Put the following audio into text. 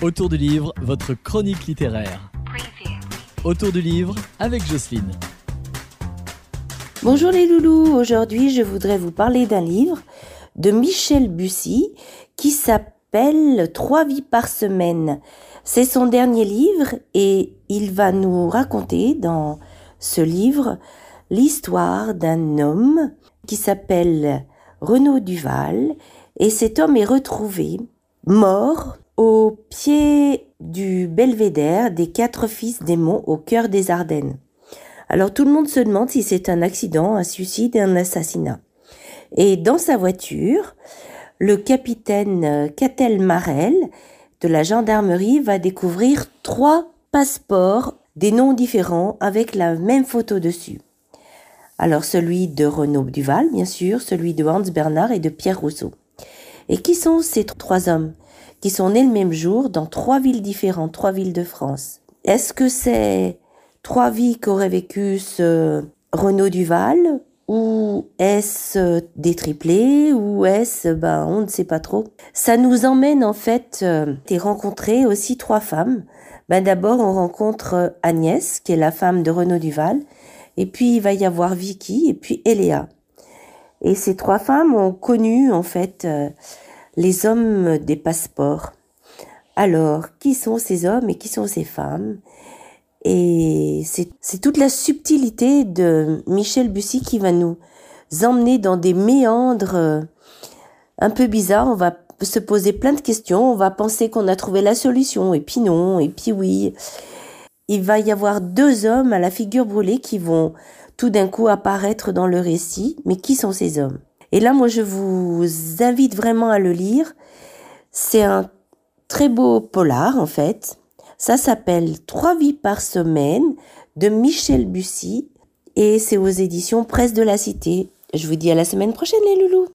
Autour du livre, votre chronique littéraire. Autour du livre avec Jocelyne. Bonjour les loulous, aujourd'hui je voudrais vous parler d'un livre de Michel Bussy qui s'appelle Trois vies par semaine. C'est son dernier livre et il va nous raconter dans ce livre l'histoire d'un homme qui s'appelle Renaud Duval et cet homme est retrouvé mort au pied du belvédère des quatre fils des monts au cœur des Ardennes. Alors tout le monde se demande si c'est un accident, un suicide un assassinat. Et dans sa voiture, le capitaine Catel Marel de la gendarmerie va découvrir trois passeports des noms différents avec la même photo dessus. Alors celui de Renaud Duval, bien sûr, celui de Hans Bernard et de Pierre Rousseau. Et qui sont ces trois hommes qui sont nés le même jour dans trois villes différentes, trois villes de France? Est-ce que c'est trois vies qu'aurait vécu ce Renaud Duval ou est-ce des triplés ou est-ce ben on ne sait pas trop? Ça nous emmène en fait euh, à rencontrer aussi trois femmes. Ben d'abord on rencontre Agnès qui est la femme de Renaud Duval et puis il va y avoir Vicky et puis Eléa. Et ces trois femmes ont connu en fait euh, les hommes des passeports. Alors, qui sont ces hommes et qui sont ces femmes? Et c'est toute la subtilité de Michel Bussy qui va nous emmener dans des méandres euh, un peu bizarres. On va se poser plein de questions, on va penser qu'on a trouvé la solution, et puis non, et puis oui. Il va y avoir deux hommes à la figure brûlée qui vont tout d'un coup apparaître dans le récit, mais qui sont ces hommes? Et là, moi, je vous invite vraiment à le lire. C'est un très beau polar, en fait. Ça s'appelle Trois vies par semaine de Michel Bussy et c'est aux éditions Presse de la Cité. Je vous dis à la semaine prochaine, les loulous.